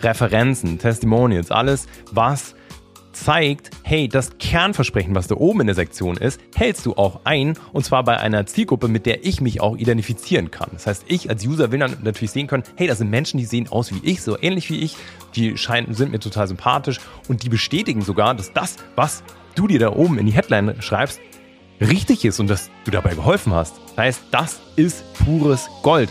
Referenzen, Testimonials, alles, was zeigt, hey, das Kernversprechen, was da oben in der Sektion ist, hältst du auch ein und zwar bei einer Zielgruppe, mit der ich mich auch identifizieren kann. Das heißt, ich als User will dann natürlich sehen können, hey, das sind Menschen, die sehen aus wie ich, so ähnlich wie ich, die scheinen, sind mir total sympathisch und die bestätigen sogar, dass das, was du dir da oben in die Headline schreibst, richtig ist und dass du dabei geholfen hast. Das heißt, das ist pures Gold.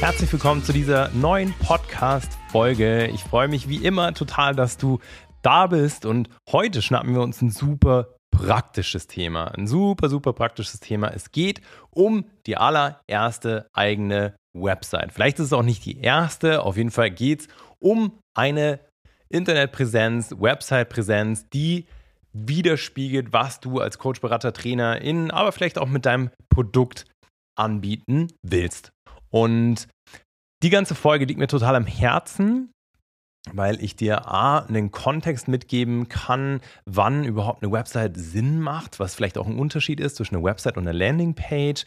Herzlich willkommen zu dieser neuen Podcast-Folge. Ich freue mich wie immer total, dass du da bist und heute schnappen wir uns ein super praktisches Thema. Ein super, super praktisches Thema. Es geht um die allererste eigene Website. Vielleicht ist es auch nicht die erste, auf jeden Fall geht es um eine Internetpräsenz, Website-Präsenz, die widerspiegelt, was du als Coach, Berater, Trainer in, aber vielleicht auch mit deinem Produkt anbieten willst. Und die ganze Folge liegt mir total am Herzen, weil ich dir A, einen Kontext mitgeben kann, wann überhaupt eine Website Sinn macht, was vielleicht auch ein Unterschied ist zwischen einer Website und einer Landingpage,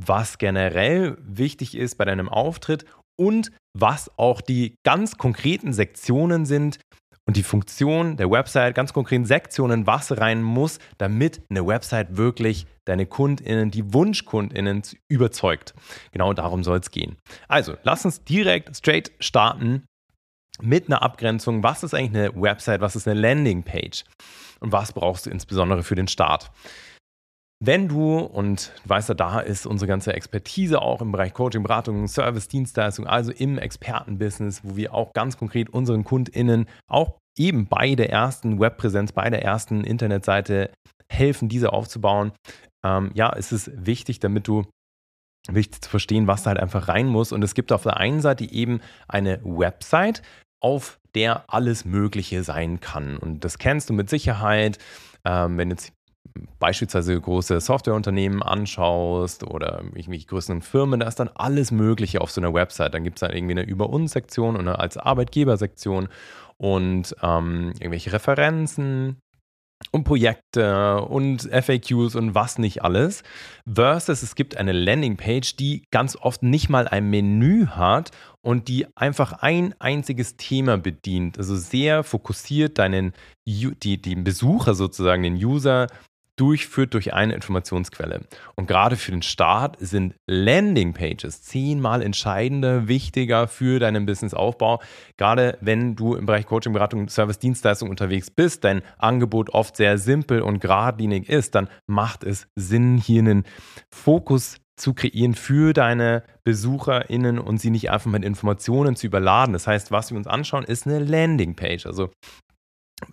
was generell wichtig ist bei deinem Auftritt und was auch die ganz konkreten Sektionen sind, und die Funktion der Website, ganz konkreten Sektionen, was rein muss, damit eine Website wirklich deine KundInnen, die WunschkundInnen überzeugt. Genau darum soll es gehen. Also, lass uns direkt straight starten mit einer Abgrenzung. Was ist eigentlich eine Website? Was ist eine Landingpage? Und was brauchst du insbesondere für den Start? Wenn du, und du weißt ja, da ist unsere ganze Expertise auch im Bereich Coaching, Beratung, Service, Dienstleistung, also im Expertenbusiness, wo wir auch ganz konkret unseren KundInnen auch eben bei der ersten Webpräsenz, bei der ersten Internetseite helfen, diese aufzubauen. Ähm, ja, es wichtig, damit du wichtig zu verstehen, was da halt einfach rein muss. Und es gibt auf der einen Seite eben eine Website, auf der alles Mögliche sein kann. Und das kennst du mit Sicherheit. Ähm, wenn jetzt beispielsweise große Softwareunternehmen anschaust oder irgendwelche größeren Firmen, da ist dann alles Mögliche auf so einer Website. Dann gibt es dann irgendwie eine Über uns-Sektion und eine als Arbeitgeber-Sektion und ähm, irgendwelche Referenzen und Projekte und FAQs und was nicht alles. Versus es gibt eine Landingpage, die ganz oft nicht mal ein Menü hat und die einfach ein einziges Thema bedient. Also sehr fokussiert deinen die, den Besucher sozusagen, den User durchführt durch eine Informationsquelle. Und gerade für den Start sind Landingpages zehnmal entscheidender, wichtiger für deinen Businessaufbau. Gerade wenn du im Bereich Coaching, Beratung, Service, Dienstleistung unterwegs bist, dein Angebot oft sehr simpel und geradlinig ist, dann macht es Sinn, hier einen Fokus zu kreieren für deine BesucherInnen und sie nicht einfach mit Informationen zu überladen. Das heißt, was wir uns anschauen, ist eine Landingpage. Also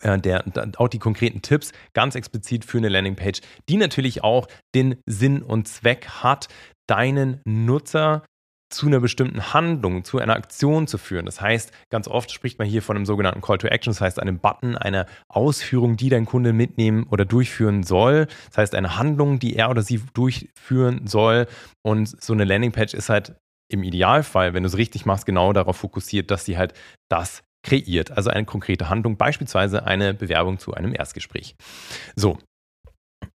der, auch die konkreten Tipps ganz explizit für eine Landingpage, die natürlich auch den Sinn und Zweck hat, deinen Nutzer zu einer bestimmten Handlung, zu einer Aktion zu führen. Das heißt, ganz oft spricht man hier von einem sogenannten Call to Action, das heißt einem Button, einer Ausführung, die dein Kunde mitnehmen oder durchführen soll. Das heißt eine Handlung, die er oder sie durchführen soll. Und so eine Landingpage ist halt im Idealfall, wenn du es richtig machst, genau darauf fokussiert, dass sie halt das kreiert. Also eine konkrete Handlung, beispielsweise eine Bewerbung zu einem Erstgespräch. So.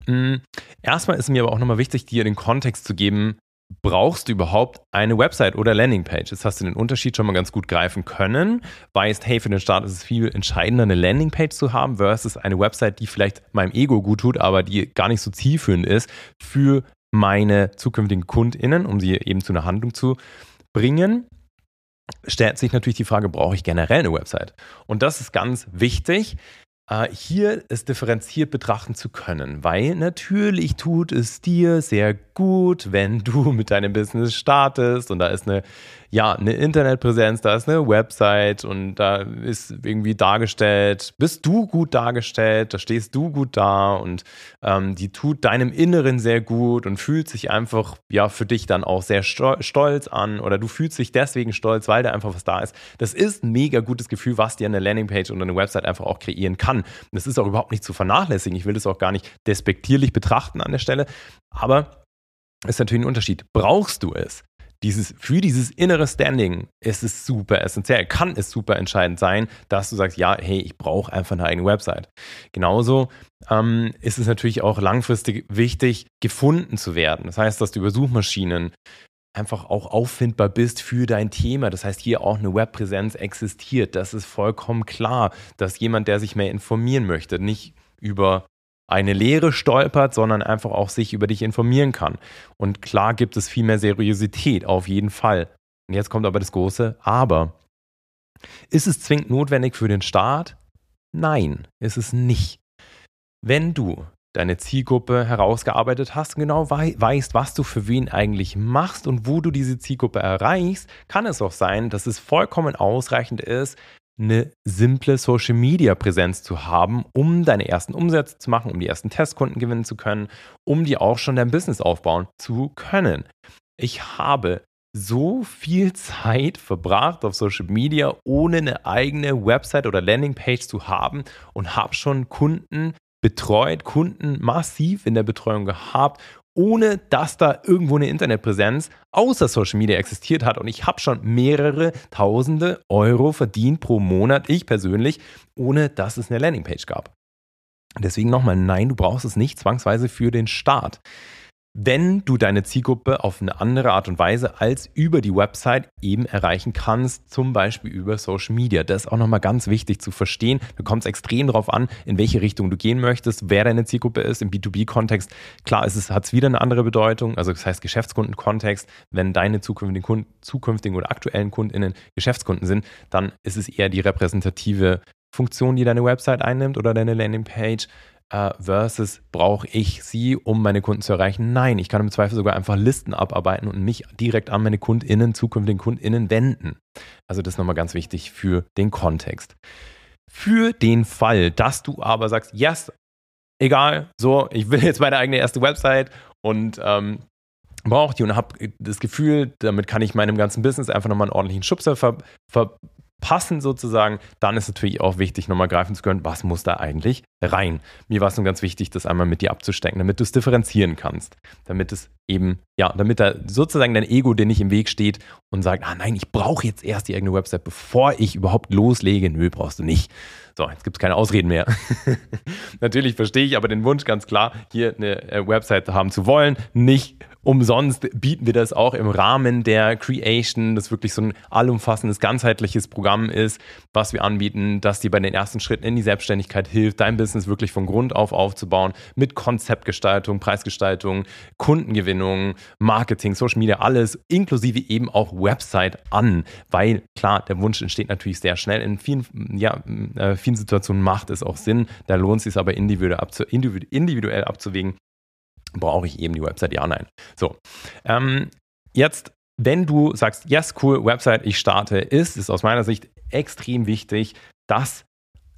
Mm, erstmal ist mir aber auch nochmal wichtig, dir den Kontext zu geben, brauchst du überhaupt eine Website oder Landingpage? Jetzt hast du den Unterschied schon mal ganz gut greifen können. Weißt, hey, für den Start ist es viel entscheidender, eine Landingpage zu haben, versus eine Website, die vielleicht meinem Ego gut tut, aber die gar nicht so zielführend ist für meine zukünftigen KundInnen, um sie eben zu einer Handlung zu bringen stellt sich natürlich die Frage, brauche ich generell eine Website? Und das ist ganz wichtig. äh, hier es differenziert betrachten zu können, weil natürlich tut es dir sehr gut, wenn du mit deinem Business startest und da ist eine ja, eine Internetpräsenz, da ist eine Website und da ist irgendwie dargestellt, bist du gut dargestellt, da stehst du gut da und ähm, die tut deinem Inneren sehr gut und fühlt sich einfach, ja, für dich dann auch sehr stolz an oder du fühlst dich deswegen stolz, weil da einfach was da ist. Das ist ein mega gutes Gefühl, was dir eine Landingpage oder eine Website einfach auch kreieren kann. das ist auch überhaupt nicht zu vernachlässigen. Ich will das auch gar nicht despektierlich betrachten an der Stelle, aber ist natürlich ein Unterschied. Brauchst du es? dieses, für dieses innere Standing ist es super essentiell, kann es super entscheidend sein, dass du sagst, ja, hey, ich brauche einfach eine eigene Website. Genauso ähm, ist es natürlich auch langfristig wichtig, gefunden zu werden. Das heißt, dass du über Suchmaschinen einfach auch auffindbar bist für dein Thema. Das heißt, hier auch eine Webpräsenz existiert. Das ist vollkommen klar, dass jemand, der sich mehr informieren möchte, nicht über eine Lehre stolpert, sondern einfach auch sich über dich informieren kann. Und klar gibt es viel mehr Seriosität, auf jeden Fall. Und jetzt kommt aber das große Aber. Ist es zwingend notwendig für den Start? Nein, ist es nicht. Wenn du deine Zielgruppe herausgearbeitet hast und genau weißt, was du für wen eigentlich machst und wo du diese Zielgruppe erreichst, kann es auch sein, dass es vollkommen ausreichend ist, eine simple Social Media Präsenz zu haben, um deine ersten Umsätze zu machen, um die ersten Testkunden gewinnen zu können, um dir auch schon dein Business aufbauen zu können. Ich habe so viel Zeit verbracht auf Social Media, ohne eine eigene Website oder Landingpage zu haben und habe schon Kunden betreut, Kunden massiv in der Betreuung gehabt ohne dass da irgendwo eine Internetpräsenz außer Social Media existiert hat. Und ich habe schon mehrere tausende Euro verdient pro Monat, ich persönlich, ohne dass es eine Landingpage gab. Deswegen nochmal, nein, du brauchst es nicht zwangsweise für den Start wenn du deine Zielgruppe auf eine andere Art und Weise als über die Website eben erreichen kannst, zum Beispiel über Social Media. Das ist auch nochmal ganz wichtig zu verstehen. Da kommt es extrem darauf an, in welche Richtung du gehen möchtest, wer deine Zielgruppe ist. Im B2B-Kontext, klar, es hat es wieder eine andere Bedeutung, also das heißt Geschäftskundenkontext. Wenn deine zukünftigen, Kunden, zukünftigen oder aktuellen KundInnen Geschäftskunden sind, dann ist es eher die repräsentative Funktion, die deine Website einnimmt oder deine Landingpage äh, versus brauche ich sie, um meine Kunden zu erreichen? Nein, ich kann im Zweifel sogar einfach Listen abarbeiten und mich direkt an meine KundInnen, zukünftigen KundInnen wenden. Also das ist nochmal ganz wichtig für den Kontext. Für den Fall, dass du aber sagst, yes, egal, so, ich will jetzt meine eigene erste Website und ähm, brauche die und habe das Gefühl, damit kann ich meinem ganzen Business einfach nochmal einen ordentlichen Schubser ver, ver passen sozusagen, dann ist natürlich auch wichtig, nochmal greifen zu können, was muss da eigentlich rein. Mir war es nun ganz wichtig, das einmal mit dir abzustecken, damit du es differenzieren kannst. Damit es eben, ja, damit da sozusagen dein Ego dir nicht im Weg steht und sagt, ah nein, ich brauche jetzt erst die eigene Website, bevor ich überhaupt loslege. Nö, brauchst du nicht. So, jetzt gibt es keine Ausreden mehr. Natürlich verstehe ich aber den Wunsch ganz klar, hier eine äh, Website haben zu wollen. Nicht umsonst bieten wir das auch im Rahmen der Creation, das wirklich so ein allumfassendes, ganzheitliches Programm ist, was wir anbieten, das dir bei den ersten Schritten in die Selbstständigkeit hilft, dein Business wirklich von Grund auf aufzubauen, mit Konzeptgestaltung, Preisgestaltung, Kundengewinnung, Marketing, Social Media, alles, inklusive eben auch Website an, weil klar, der Wunsch entsteht natürlich sehr schnell. In vielen, ja, äh, vielen Situationen macht es auch Sinn, da lohnt es sich aber individuell, abzu individuell abzuwägen, brauche ich eben die Website, ja, nein. So, ähm, jetzt, wenn du sagst, yes, cool, Website, ich starte, ist es aus meiner Sicht extrem wichtig, dass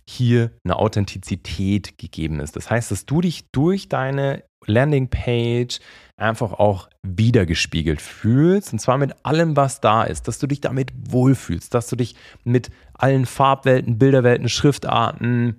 hier eine Authentizität gegeben ist. Das heißt, dass du dich durch deine Landingpage einfach auch wiedergespiegelt fühlst und zwar mit allem, was da ist, dass du dich damit wohlfühlst, dass du dich mit allen Farbwelten, Bilderwelten, Schriftarten,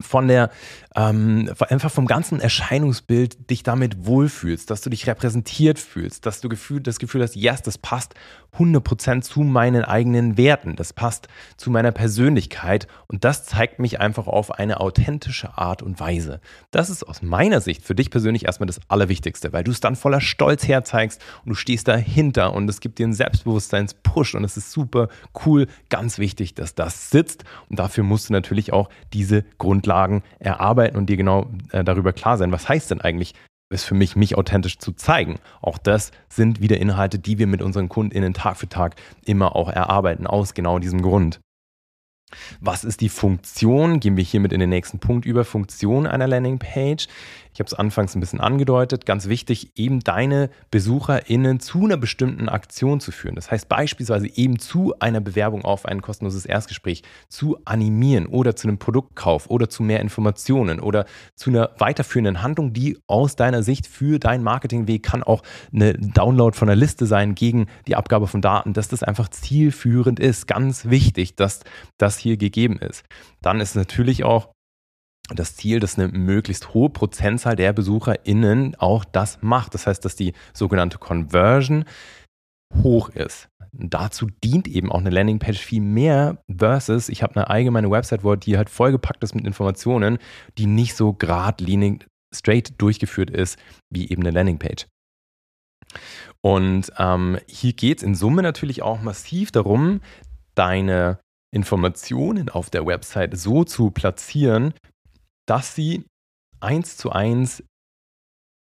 von der, ähm, einfach vom ganzen Erscheinungsbild dich damit wohlfühlst, dass du dich repräsentiert fühlst, dass du Gefühl, das Gefühl hast, yes, das passt 100% zu meinen eigenen Werten, das passt zu meiner Persönlichkeit und das zeigt mich einfach auf eine authentische Art und Weise. Das ist aus meiner Sicht für dich persönlich erstmal das Allerwichtigste, weil du es dann voller Stolz herzeigst und du stehst dahinter und es gibt dir einen Selbstbewusstseins-Push und es ist super cool, ganz wichtig, dass das sitzt und dafür musst du natürlich auch diese Grundlagen erarbeiten und dir genau äh, darüber klar sein, was heißt denn eigentlich ist für mich, mich authentisch zu zeigen. Auch das sind wieder Inhalte, die wir mit unseren KundInnen Tag für Tag immer auch erarbeiten, aus genau diesem Grund. Was ist die Funktion? Gehen wir hiermit in den nächsten Punkt über. Funktion einer Landingpage. Ich habe es anfangs ein bisschen angedeutet. Ganz wichtig, eben deine BesucherInnen zu einer bestimmten Aktion zu führen. Das heißt beispielsweise eben zu einer Bewerbung auf ein kostenloses Erstgespräch zu animieren oder zu einem Produktkauf oder zu mehr Informationen oder zu einer weiterführenden Handlung, die aus deiner Sicht für deinen Marketingweg kann auch eine Download von einer Liste sein gegen die Abgabe von Daten, dass das einfach zielführend ist. Ganz wichtig, dass das hier gegeben ist. Dann ist natürlich auch das Ziel, dass eine möglichst hohe Prozentzahl der BesucherInnen auch das macht. Das heißt, dass die sogenannte Conversion hoch ist. Dazu dient eben auch eine Landingpage viel mehr versus ich habe eine allgemeine Website, wo die halt vollgepackt ist mit Informationen, die nicht so geradlinig straight durchgeführt ist wie eben eine Landingpage. Und ähm, hier geht es in Summe natürlich auch massiv darum, deine Informationen auf der Website so zu platzieren, dass sie eins zu eins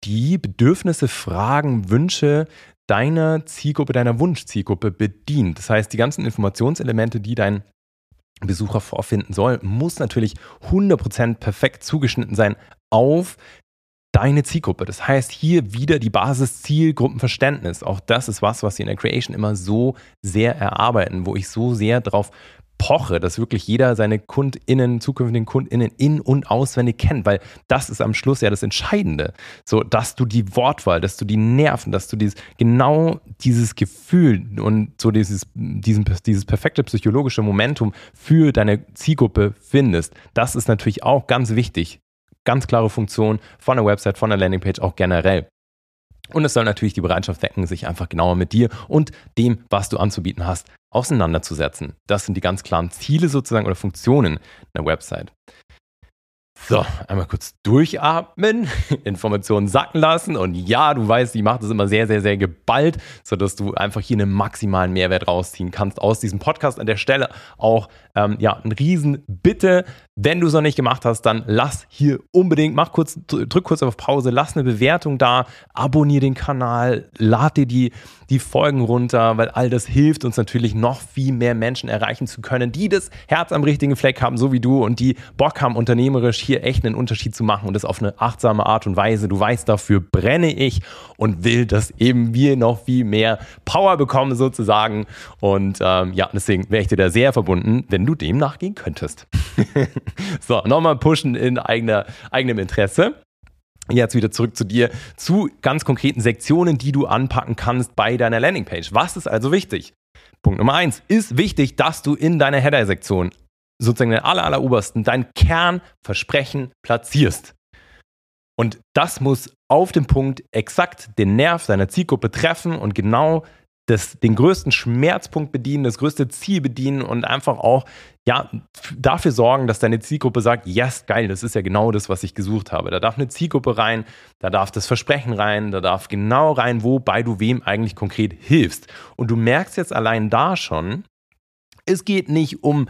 die Bedürfnisse, Fragen, Wünsche deiner Zielgruppe, deiner Wunschzielgruppe bedient. Das heißt, die ganzen Informationselemente, die dein Besucher vorfinden soll, muss natürlich 100% perfekt zugeschnitten sein auf deine Zielgruppe. Das heißt, hier wieder die Basis Zielgruppenverständnis. Auch das ist was, was wir in der Creation immer so sehr erarbeiten, wo ich so sehr darauf poche, dass wirklich jeder seine KundInnen, zukünftigen KundInnen in- und auswendig kennt, weil das ist am Schluss ja das Entscheidende. So, dass du die Wortwahl, dass du die Nerven, dass du dieses, genau dieses Gefühl und so dieses, diesen, dieses perfekte psychologische Momentum für deine Zielgruppe findest. Das ist natürlich auch ganz wichtig. Ganz klare Funktion von der Website, von der Landingpage auch generell. Und es soll natürlich die Bereitschaft wecken, sich einfach genauer mit dir und dem, was du anzubieten hast, auseinanderzusetzen. Das sind die ganz klaren Ziele sozusagen oder Funktionen einer Website. So, einmal kurz durchatmen, Informationen sacken lassen und ja, du weißt, ich mache das immer sehr, sehr, sehr geballt, sodass du einfach hier einen maximalen Mehrwert rausziehen kannst aus diesem Podcast. An der Stelle auch ähm, ja, ein Riesenbitte, wenn du es noch nicht gemacht hast, dann lass hier unbedingt, mach kurz, drück kurz auf Pause, lass eine Bewertung da, abonniere den Kanal, lad dir die, die Folgen runter, weil all das hilft uns natürlich noch viel mehr Menschen erreichen zu können, die das Herz am richtigen Fleck haben, so wie du und die Bock haben, unternehmerisch hier echt einen Unterschied zu machen und das auf eine achtsame Art und Weise. Du weißt, dafür brenne ich und will, dass eben wir noch viel mehr Power bekommen sozusagen. Und ähm, ja, deswegen wäre ich dir da sehr verbunden, wenn du dem nachgehen könntest. so, nochmal pushen in eigener, eigenem Interesse. Jetzt wieder zurück zu dir, zu ganz konkreten Sektionen, die du anpacken kannst bei deiner Landingpage. Was ist also wichtig? Punkt Nummer eins ist wichtig, dass du in deiner Header-Sektion sozusagen den aller, aller obersten dein Kernversprechen platzierst. Und das muss auf dem Punkt exakt den Nerv deiner Zielgruppe treffen und genau das, den größten Schmerzpunkt bedienen, das größte Ziel bedienen und einfach auch ja, dafür sorgen, dass deine Zielgruppe sagt, yes, geil, das ist ja genau das, was ich gesucht habe. Da darf eine Zielgruppe rein, da darf das Versprechen rein, da darf genau rein, wobei du wem eigentlich konkret hilfst. Und du merkst jetzt allein da schon, es geht nicht um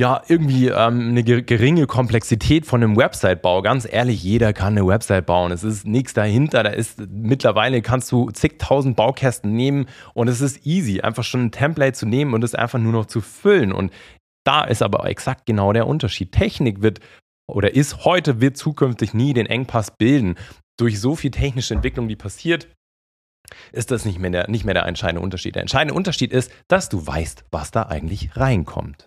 ja, irgendwie ähm, eine geringe Komplexität von einem Website-Bau. Ganz ehrlich, jeder kann eine Website bauen. Es ist nichts dahinter. Da ist mittlerweile kannst du zigtausend Baukästen nehmen und es ist easy, einfach schon ein Template zu nehmen und es einfach nur noch zu füllen. Und da ist aber exakt genau der Unterschied. Technik wird oder ist heute, wird zukünftig nie den Engpass bilden. Durch so viel technische Entwicklung, die passiert, ist das nicht mehr, der, nicht mehr der entscheidende Unterschied. Der entscheidende Unterschied ist, dass du weißt, was da eigentlich reinkommt.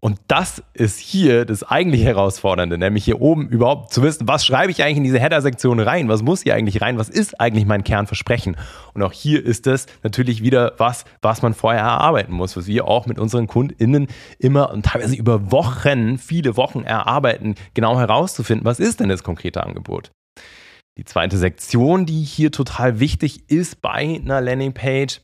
Und das ist hier das eigentlich Herausfordernde, nämlich hier oben überhaupt zu wissen, was schreibe ich eigentlich in diese Header-Sektion rein? Was muss hier eigentlich rein? Was ist eigentlich mein Kernversprechen? Und auch hier ist das natürlich wieder was, was man vorher erarbeiten muss, was wir auch mit unseren KundInnen immer und teilweise über Wochen, viele Wochen erarbeiten, genau herauszufinden, was ist denn das konkrete Angebot? Die zweite Sektion, die hier total wichtig ist bei einer Landingpage,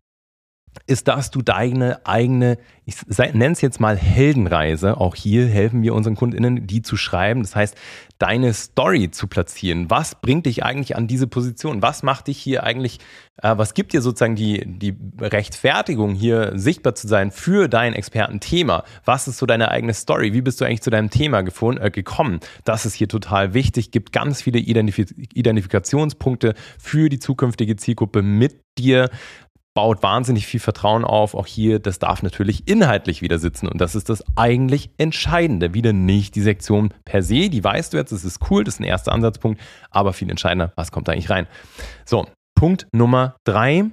ist, dass du deine eigene, ich nenne es jetzt mal Heldenreise, auch hier helfen wir unseren KundInnen, die zu schreiben. Das heißt, deine Story zu platzieren. Was bringt dich eigentlich an diese Position? Was macht dich hier eigentlich, äh, was gibt dir sozusagen die, die Rechtfertigung, hier sichtbar zu sein für dein Expertenthema? Was ist so deine eigene Story? Wie bist du eigentlich zu deinem Thema gefunden, äh, gekommen? Das ist hier total wichtig, gibt ganz viele Identif Identifikationspunkte für die zukünftige Zielgruppe mit dir baut wahnsinnig viel Vertrauen auf. Auch hier, das darf natürlich inhaltlich wieder sitzen. Und das ist das eigentlich Entscheidende. Wieder nicht die Sektion per se, die weißt du jetzt, das ist cool, das ist ein erster Ansatzpunkt, aber viel entscheidender, was kommt da eigentlich rein. So, Punkt Nummer drei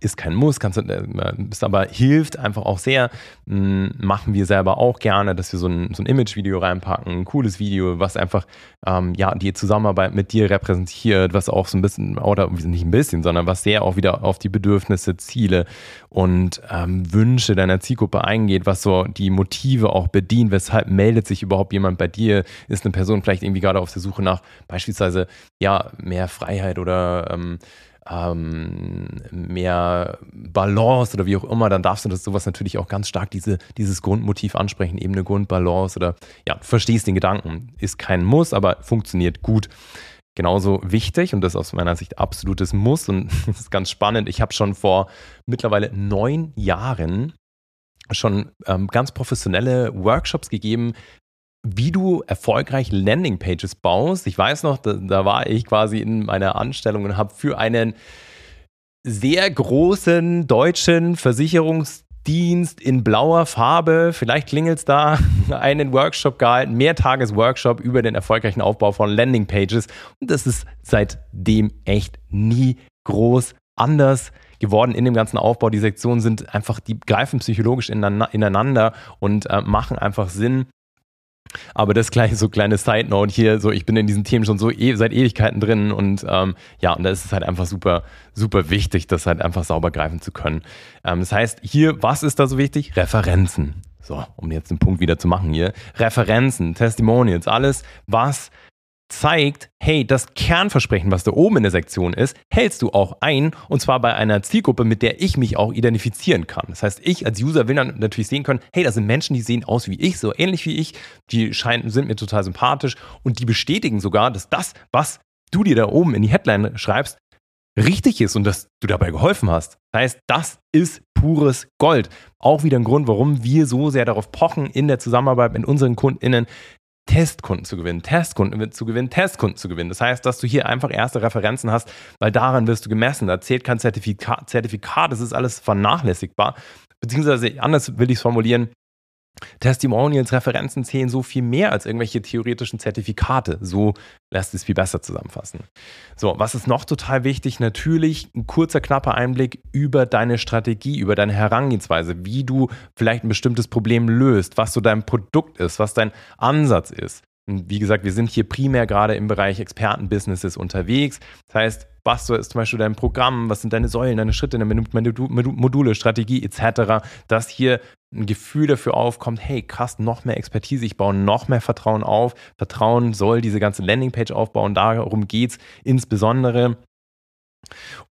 ist kein Muss, kannst äh, ist aber hilft einfach auch sehr. Hm, machen wir selber auch gerne, dass wir so ein, so ein Image-Video reinpacken, ein cooles Video, was einfach ähm, ja die Zusammenarbeit mit dir repräsentiert, was auch so ein bisschen, oder nicht ein bisschen, sondern was sehr auch wieder auf die Bedürfnisse, Ziele und ähm, Wünsche deiner Zielgruppe eingeht, was so die Motive auch bedient, weshalb meldet sich überhaupt jemand bei dir, ist eine Person vielleicht irgendwie gerade auf der Suche nach beispielsweise ja mehr Freiheit oder ähm, ähm, mehr Balance oder wie auch immer, dann darfst du das sowas natürlich auch ganz stark diese, dieses Grundmotiv ansprechen, eben eine Grundbalance oder ja, verstehst den Gedanken. Ist kein Muss, aber funktioniert gut. Genauso wichtig und das ist aus meiner Sicht absolutes Muss und das ist ganz spannend. Ich habe schon vor mittlerweile neun Jahren schon ähm, ganz professionelle Workshops gegeben, wie du erfolgreich Landingpages baust. Ich weiß noch, da, da war ich quasi in meiner Anstellung und habe für einen sehr großen deutschen Versicherungsdienst in blauer Farbe, vielleicht klingelt es da, einen Workshop gehalten, Mehrtages-Workshop über den erfolgreichen Aufbau von Landingpages. Und das ist seitdem echt nie groß anders geworden in dem ganzen Aufbau. Die Sektionen sind einfach, die greifen psychologisch ineinander und äh, machen einfach Sinn. Aber das gleich so kleine Side Note hier, so ich bin in diesen Themen schon so e seit Ewigkeiten drin und ähm, ja, und da ist es halt einfach super, super wichtig, das halt einfach sauber greifen zu können. Ähm, das heißt, hier, was ist da so wichtig? Referenzen. So, um jetzt den Punkt wieder zu machen hier. Referenzen, Testimonials, alles, was zeigt, hey, das Kernversprechen, was da oben in der Sektion ist, hältst du auch ein und zwar bei einer Zielgruppe, mit der ich mich auch identifizieren kann. Das heißt, ich als User will dann natürlich sehen können, hey, das sind Menschen, die sehen aus wie ich, so ähnlich wie ich, die scheinen, sind mir total sympathisch und die bestätigen sogar, dass das, was du dir da oben in die Headline schreibst, richtig ist und dass du dabei geholfen hast. Das heißt, das ist pures Gold. Auch wieder ein Grund, warum wir so sehr darauf pochen, in der Zusammenarbeit mit unseren KundInnen Testkunden zu gewinnen, Testkunden zu gewinnen, Testkunden zu gewinnen. Das heißt, dass du hier einfach erste Referenzen hast, weil daran wirst du gemessen. Da zählt kein Zertifikat, Zertifikat das ist alles vernachlässigbar. Beziehungsweise anders will ich es formulieren, Testimonials, Referenzen zählen so viel mehr als irgendwelche theoretischen Zertifikate. So lässt es viel besser zusammenfassen. So, was ist noch total wichtig? Natürlich ein kurzer, knapper Einblick über deine Strategie, über deine Herangehensweise, wie du vielleicht ein bestimmtes Problem löst, was so dein Produkt ist, was dein Ansatz ist. Und wie gesagt, wir sind hier primär gerade im Bereich Expertenbusinesses unterwegs. Das heißt, was ist zum Beispiel dein Programm, was sind deine Säulen, deine Schritte, deine Module, Strategie etc., dass hier ein Gefühl dafür aufkommt, hey krass, noch mehr Expertise, ich baue noch mehr Vertrauen auf. Vertrauen soll diese ganze Landingpage aufbauen, darum geht es insbesondere.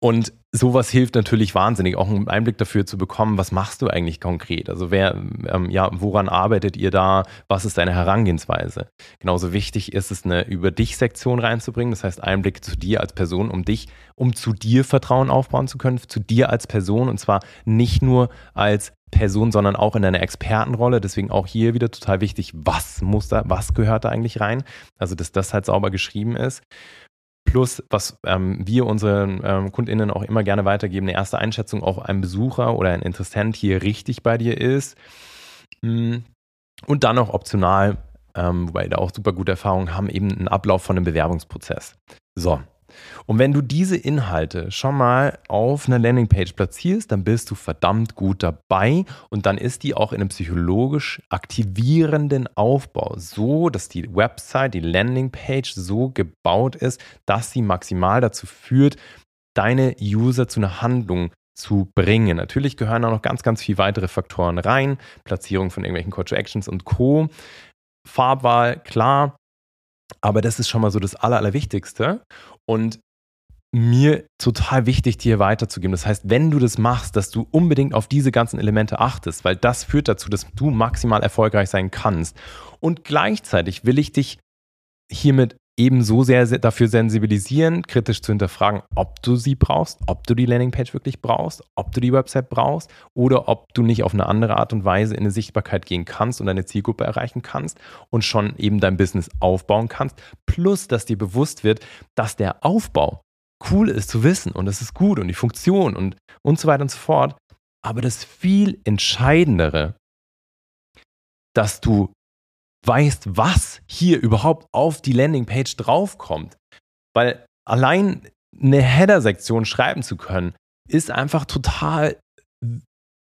Und sowas hilft natürlich wahnsinnig, auch einen Einblick dafür zu bekommen, was machst du eigentlich konkret? Also wer, ähm, ja, woran arbeitet ihr da? Was ist deine Herangehensweise? Genauso wichtig ist es, eine Über dich-Sektion reinzubringen. Das heißt, Einblick zu dir als Person, um dich, um zu dir Vertrauen aufbauen zu können, zu dir als Person und zwar nicht nur als Person, sondern auch in deiner Expertenrolle. Deswegen auch hier wieder total wichtig, was muss da, was gehört da eigentlich rein? Also, dass das halt sauber geschrieben ist. Plus, was ähm, wir unseren ähm, KundInnen auch immer gerne weitergeben, eine erste Einschätzung, auch ein Besucher oder ein Interessent hier richtig bei dir ist. Mm. Und dann noch optional, ähm, wobei da auch super gute Erfahrungen haben, eben einen Ablauf von einem Bewerbungsprozess. So, und wenn du diese Inhalte schon mal auf einer Landingpage platzierst, dann bist du verdammt gut dabei und dann ist die auch in einem psychologisch aktivierenden Aufbau so, dass die Website, die Landingpage so gebaut ist, dass sie maximal dazu führt, deine User zu einer Handlung zu bringen. Natürlich gehören da noch ganz, ganz viele weitere Faktoren rein. Platzierung von irgendwelchen Call to Actions und Co. Farbwahl, klar. Aber das ist schon mal so das Aller, Allerwichtigste. Und mir total wichtig, dir weiterzugeben. Das heißt, wenn du das machst, dass du unbedingt auf diese ganzen Elemente achtest, weil das führt dazu, dass du maximal erfolgreich sein kannst. Und gleichzeitig will ich dich hiermit ebenso sehr dafür sensibilisieren, kritisch zu hinterfragen, ob du sie brauchst, ob du die Landingpage wirklich brauchst, ob du die Website brauchst oder ob du nicht auf eine andere Art und Weise in eine Sichtbarkeit gehen kannst und deine Zielgruppe erreichen kannst und schon eben dein Business aufbauen kannst. Plus, dass dir bewusst wird, dass der Aufbau cool ist zu wissen und das ist gut und die Funktion und, und so weiter und so fort. Aber das viel Entscheidendere, dass du weißt, was hier überhaupt auf die Landingpage draufkommt. Weil allein eine Header-Sektion schreiben zu können, ist einfach total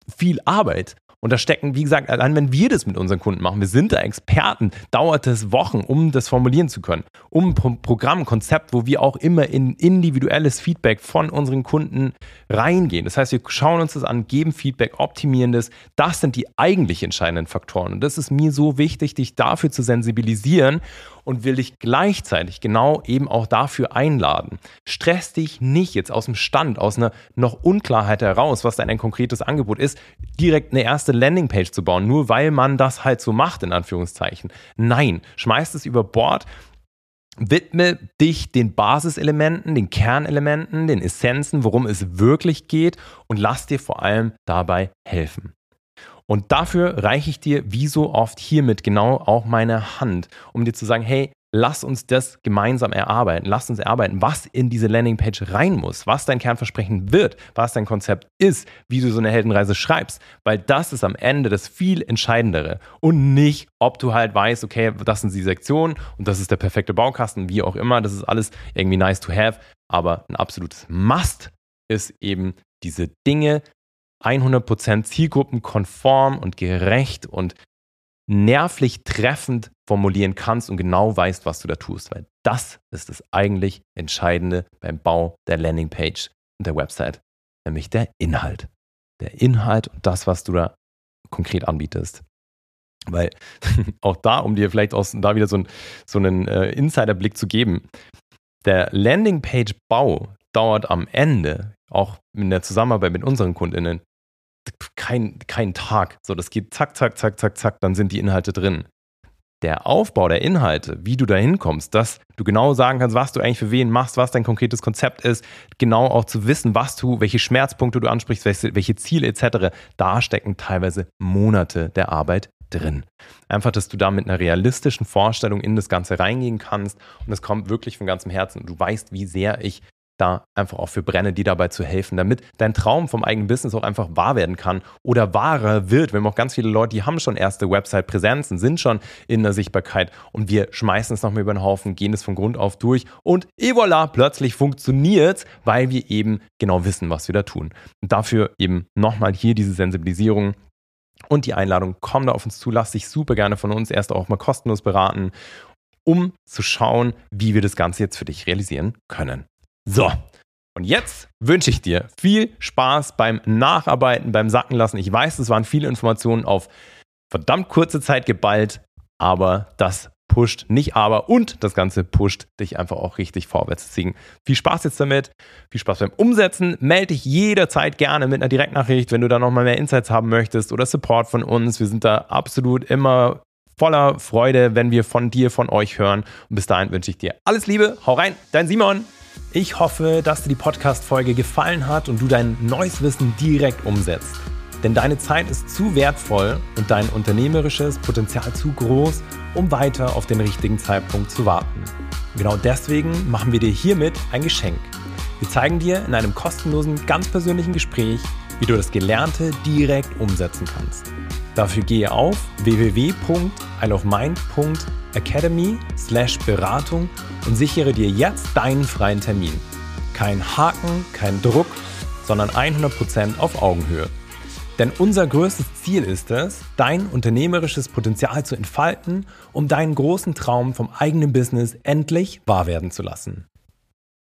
viel Arbeit. Und da stecken, wie gesagt, allein wenn wir das mit unseren Kunden machen, wir sind da Experten, dauert es Wochen, um das formulieren zu können. Um ein Pro Programm, Konzept, wo wir auch immer in individuelles Feedback von unseren Kunden reingehen. Das heißt, wir schauen uns das an, geben Feedback, optimieren das. Das sind die eigentlich entscheidenden Faktoren. Und das ist mir so wichtig, dich dafür zu sensibilisieren und will dich gleichzeitig genau eben auch dafür einladen. Stress dich nicht jetzt aus dem Stand, aus einer noch Unklarheit heraus, was dein konkretes Angebot ist, direkt eine erste Landingpage zu bauen, nur weil man das halt so macht, in Anführungszeichen. Nein, schmeiß es über Bord. Widme dich den Basiselementen, den Kernelementen, den Essenzen, worum es wirklich geht und lass dir vor allem dabei helfen. Und dafür reiche ich dir wie so oft hiermit genau auch meine Hand, um dir zu sagen, hey, lass uns das gemeinsam erarbeiten. Lass uns erarbeiten, was in diese Landingpage rein muss, was dein Kernversprechen wird, was dein Konzept ist, wie du so eine Heldenreise schreibst, weil das ist am Ende das viel Entscheidendere. Und nicht, ob du halt weißt, okay, das sind die Sektionen und das ist der perfekte Baukasten, wie auch immer, das ist alles irgendwie nice to have, aber ein absolutes Must ist eben diese Dinge 100% zielgruppenkonform und gerecht und nervlich treffend formulieren kannst und genau weißt, was du da tust. Weil das ist das eigentlich Entscheidende beim Bau der Landingpage und der Website, nämlich der Inhalt. Der Inhalt und das, was du da konkret anbietest. Weil auch da, um dir vielleicht aus, da wieder so, ein, so einen äh, Insiderblick zu geben, der Landingpage-Bau dauert am Ende, auch in der Zusammenarbeit mit unseren KundInnen, kein, kein Tag. So, das geht zack, zack, zack, zack, zack, dann sind die Inhalte drin. Der Aufbau der Inhalte, wie du da hinkommst, dass du genau sagen kannst, was du eigentlich für wen machst, was dein konkretes Konzept ist, genau auch zu wissen, was du, welche Schmerzpunkte du ansprichst, welche, welche Ziele etc., da stecken teilweise Monate der Arbeit drin. Einfach, dass du da mit einer realistischen Vorstellung in das Ganze reingehen kannst und es kommt wirklich von ganzem Herzen. Du weißt, wie sehr ich da einfach auch für brenne, dir dabei zu helfen, damit dein Traum vom eigenen Business auch einfach wahr werden kann oder wahrer wird. Wir haben auch ganz viele Leute, die haben schon erste Website-Präsenzen, sind schon in der Sichtbarkeit und wir schmeißen es nochmal über den Haufen, gehen es von Grund auf durch und et voilà, plötzlich funktioniert es, weil wir eben genau wissen, was wir da tun. Und dafür eben nochmal hier diese Sensibilisierung und die Einladung, komm da auf uns zu, lass dich super gerne von uns erst auch mal kostenlos beraten, um zu schauen, wie wir das Ganze jetzt für dich realisieren können. So, und jetzt wünsche ich dir viel Spaß beim Nacharbeiten, beim Sackenlassen. Ich weiß, es waren viele Informationen auf verdammt kurze Zeit geballt, aber das pusht nicht aber und das Ganze pusht dich einfach auch richtig vorwärts. Deswegen viel Spaß jetzt damit, viel Spaß beim Umsetzen. Melde dich jederzeit gerne mit einer Direktnachricht, wenn du da nochmal mehr Insights haben möchtest oder Support von uns. Wir sind da absolut immer voller Freude, wenn wir von dir, von euch hören. Und bis dahin wünsche ich dir alles Liebe. Hau rein, dein Simon. Ich hoffe, dass dir die Podcast-Folge gefallen hat und du dein neues Wissen direkt umsetzt. Denn deine Zeit ist zu wertvoll und dein unternehmerisches Potenzial zu groß, um weiter auf den richtigen Zeitpunkt zu warten. Genau deswegen machen wir dir hiermit ein Geschenk. Wir zeigen dir in einem kostenlosen, ganz persönlichen Gespräch, wie du das Gelernte direkt umsetzen kannst. Dafür gehe auf www.isleofmind.academy slash Beratung und sichere dir jetzt deinen freien Termin. Kein Haken, kein Druck, sondern 100% auf Augenhöhe. Denn unser größtes Ziel ist es, dein unternehmerisches Potenzial zu entfalten, um deinen großen Traum vom eigenen Business endlich wahr werden zu lassen.